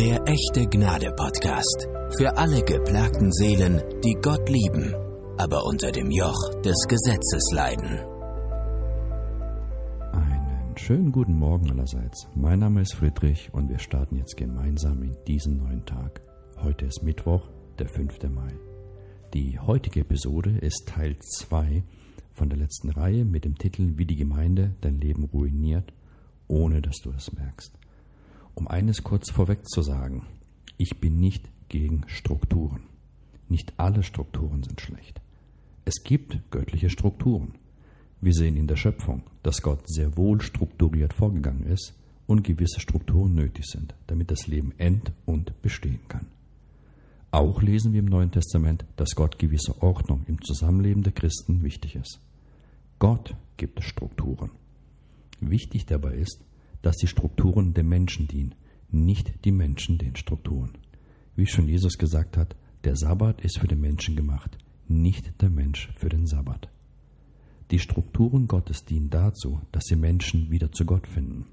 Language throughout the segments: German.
Der echte Gnade Podcast. Für alle geplagten Seelen, die Gott lieben, aber unter dem Joch des Gesetzes leiden. Einen schönen guten Morgen allerseits. Mein Name ist Friedrich und wir starten jetzt gemeinsam in diesen neuen Tag. Heute ist Mittwoch, der 5. Mai. Die heutige Episode ist Teil 2 von der letzten Reihe mit dem Titel Wie die Gemeinde dein Leben ruiniert, ohne dass du es merkst. Um eines kurz vorweg zu sagen, ich bin nicht gegen Strukturen. Nicht alle Strukturen sind schlecht. Es gibt göttliche Strukturen. Wir sehen in der Schöpfung, dass Gott sehr wohl strukturiert vorgegangen ist und gewisse Strukturen nötig sind, damit das Leben end- und bestehen kann. Auch lesen wir im Neuen Testament, dass Gott gewisse Ordnung im Zusammenleben der Christen wichtig ist. Gott gibt Strukturen. Wichtig dabei ist, dass die Strukturen dem Menschen dienen, nicht die Menschen den Strukturen. Wie schon Jesus gesagt hat, der Sabbat ist für den Menschen gemacht, nicht der Mensch für den Sabbat. Die Strukturen Gottes dienen dazu, dass die Menschen wieder zu Gott finden.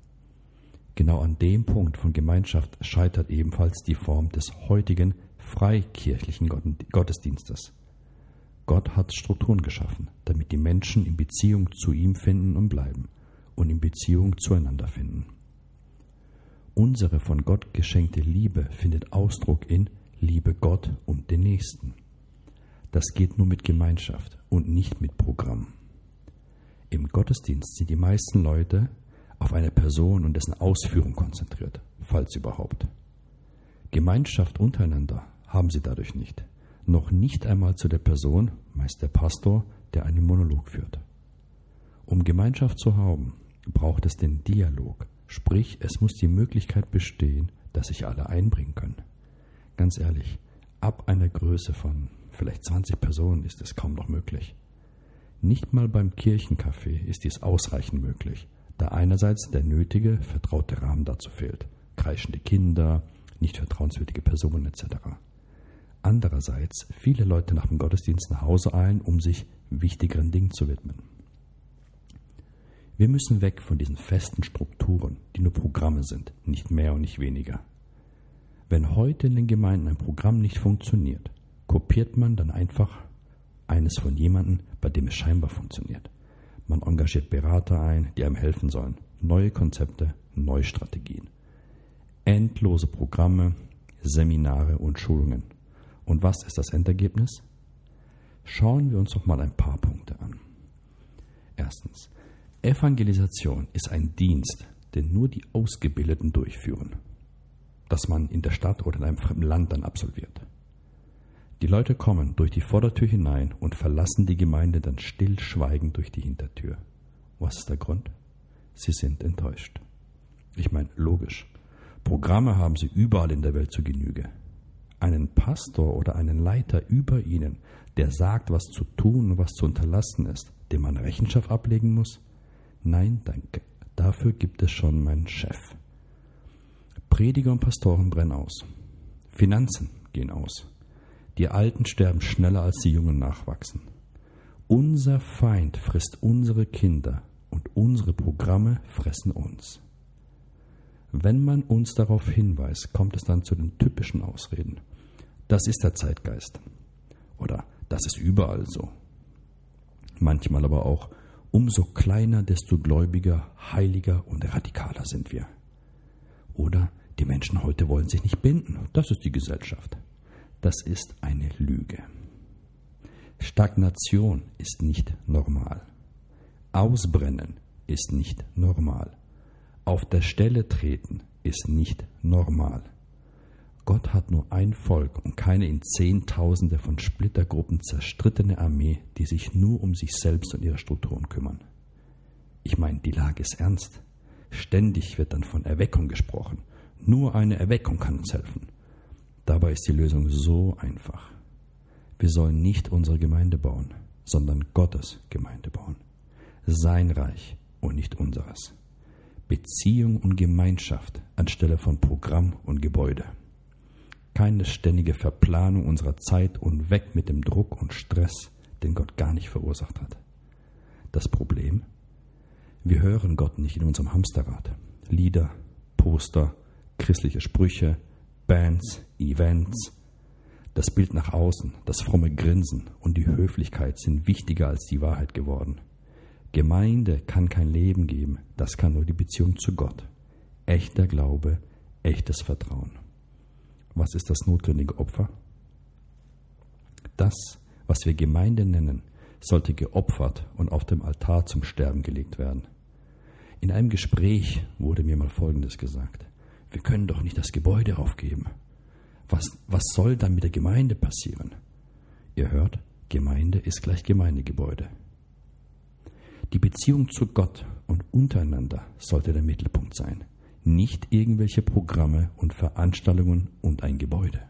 Genau an dem Punkt von Gemeinschaft scheitert ebenfalls die Form des heutigen freikirchlichen Gottesdienstes. Gott hat Strukturen geschaffen, damit die Menschen in Beziehung zu ihm finden und bleiben und in Beziehung zueinander finden. Unsere von Gott geschenkte Liebe findet Ausdruck in Liebe Gott und den Nächsten. Das geht nur mit Gemeinschaft und nicht mit Programm. Im Gottesdienst sind die meisten Leute auf eine Person und dessen Ausführung konzentriert, falls überhaupt. Gemeinschaft untereinander haben sie dadurch nicht. Noch nicht einmal zu der Person, meist der Pastor, der einen Monolog führt. Um Gemeinschaft zu haben, braucht es den Dialog, sprich es muss die Möglichkeit bestehen, dass sich alle einbringen können. Ganz ehrlich, ab einer Größe von vielleicht 20 Personen ist es kaum noch möglich. Nicht mal beim Kirchencafé ist dies ausreichend möglich, da einerseits der nötige, vertraute Rahmen dazu fehlt. Kreischende Kinder, nicht vertrauenswürdige Personen etc. Andererseits viele Leute nach dem Gottesdienst nach Hause eilen, um sich wichtigeren Dingen zu widmen. Wir müssen weg von diesen festen Strukturen, die nur Programme sind, nicht mehr und nicht weniger. Wenn heute in den Gemeinden ein Programm nicht funktioniert, kopiert man dann einfach eines von jemandem, bei dem es scheinbar funktioniert. Man engagiert Berater ein, die einem helfen sollen. Neue Konzepte, neue Strategien. Endlose Programme, Seminare und Schulungen. Und was ist das Endergebnis? Schauen wir uns doch mal ein paar Punkte an. Erstens, Evangelisation ist ein Dienst, den nur die Ausgebildeten durchführen, das man in der Stadt oder in einem fremden Land dann absolviert. Die Leute kommen durch die Vordertür hinein und verlassen die Gemeinde dann stillschweigend durch die Hintertür. Was ist der Grund? Sie sind enttäuscht. Ich meine, logisch. Programme haben sie überall in der Welt zu Genüge. Einen Pastor oder einen Leiter über ihnen, der sagt, was zu tun und was zu unterlassen ist, dem man Rechenschaft ablegen muss, Nein, danke. Dafür gibt es schon meinen Chef. Prediger und Pastoren brennen aus. Finanzen gehen aus. Die Alten sterben schneller als die Jungen nachwachsen. Unser Feind frisst unsere Kinder und unsere Programme fressen uns. Wenn man uns darauf hinweist, kommt es dann zu den typischen Ausreden. Das ist der Zeitgeist. Oder das ist überall so. Manchmal aber auch, Umso kleiner, desto gläubiger, heiliger und radikaler sind wir. Oder die Menschen heute wollen sich nicht binden. Das ist die Gesellschaft. Das ist eine Lüge. Stagnation ist nicht normal. Ausbrennen ist nicht normal. Auf der Stelle treten ist nicht normal. Gott hat nur ein Volk und keine in Zehntausende von Splittergruppen zerstrittene Armee, die sich nur um sich selbst und ihre Strukturen kümmern. Ich meine, die Lage ist ernst. Ständig wird dann von Erweckung gesprochen. Nur eine Erweckung kann uns helfen. Dabei ist die Lösung so einfach. Wir sollen nicht unsere Gemeinde bauen, sondern Gottes Gemeinde bauen. Sein Reich und nicht unseres. Beziehung und Gemeinschaft anstelle von Programm und Gebäude keine ständige Verplanung unserer Zeit und weg mit dem Druck und Stress, den Gott gar nicht verursacht hat. Das Problem? Wir hören Gott nicht in unserem Hamsterrad. Lieder, Poster, christliche Sprüche, Bands, Events. Das Bild nach außen, das fromme Grinsen und die Höflichkeit sind wichtiger als die Wahrheit geworden. Gemeinde kann kein Leben geben, das kann nur die Beziehung zu Gott. Echter Glaube, echtes Vertrauen. Was ist das notwendige Opfer? Das, was wir Gemeinde nennen, sollte geopfert und auf dem Altar zum Sterben gelegt werden. In einem Gespräch wurde mir mal Folgendes gesagt. Wir können doch nicht das Gebäude aufgeben. Was, was soll dann mit der Gemeinde passieren? Ihr hört, Gemeinde ist gleich Gemeindegebäude. Die Beziehung zu Gott und untereinander sollte der Mittelpunkt sein, nicht irgendwelche Programme und Veranstaltungen und ein Gebäude.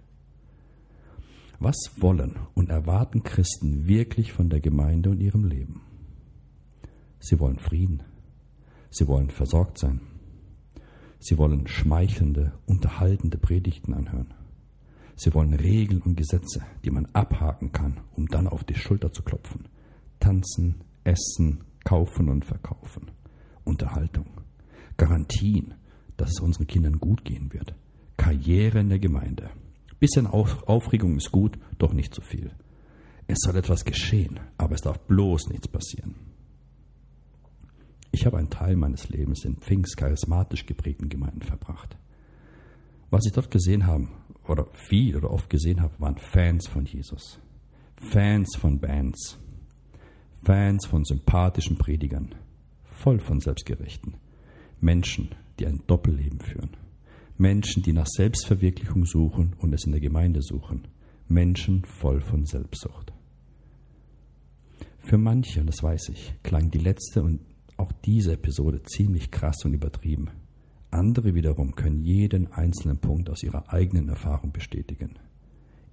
Was wollen und erwarten Christen wirklich von der Gemeinde und ihrem Leben? Sie wollen Frieden. Sie wollen versorgt sein. Sie wollen schmeichelnde, unterhaltende Predigten anhören. Sie wollen Regeln und Gesetze, die man abhaken kann, um dann auf die Schulter zu klopfen. Tanzen, essen, kaufen und verkaufen. Unterhaltung. Garantien, dass es unseren Kindern gut gehen wird. Karriere in der Gemeinde. Bisschen Aufregung ist gut, doch nicht zu viel. Es soll etwas geschehen, aber es darf bloß nichts passieren. Ich habe einen Teil meines Lebens in pfingstcharismatisch geprägten Gemeinden verbracht. Was ich dort gesehen habe, oder viel oder oft gesehen habe, waren Fans von Jesus. Fans von Bands. Fans von sympathischen Predigern. Voll von Selbstgerechten. Menschen, die ein Doppelleben führen. Menschen, die nach Selbstverwirklichung suchen und es in der Gemeinde suchen. Menschen voll von Selbstsucht. Für manche, und das weiß ich, klang die letzte und auch diese Episode ziemlich krass und übertrieben. Andere wiederum können jeden einzelnen Punkt aus ihrer eigenen Erfahrung bestätigen.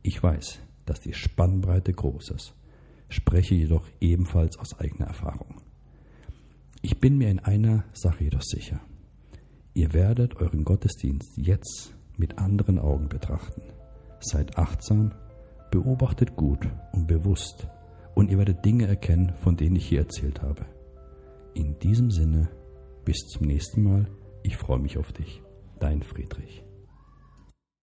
Ich weiß, dass die Spannbreite groß ist, spreche jedoch ebenfalls aus eigener Erfahrung. Ich bin mir in einer Sache jedoch sicher. Ihr werdet euren Gottesdienst jetzt mit anderen Augen betrachten. Seid achtsam, beobachtet gut und bewusst und ihr werdet Dinge erkennen, von denen ich hier erzählt habe. In diesem Sinne, bis zum nächsten Mal. Ich freue mich auf dich. Dein Friedrich.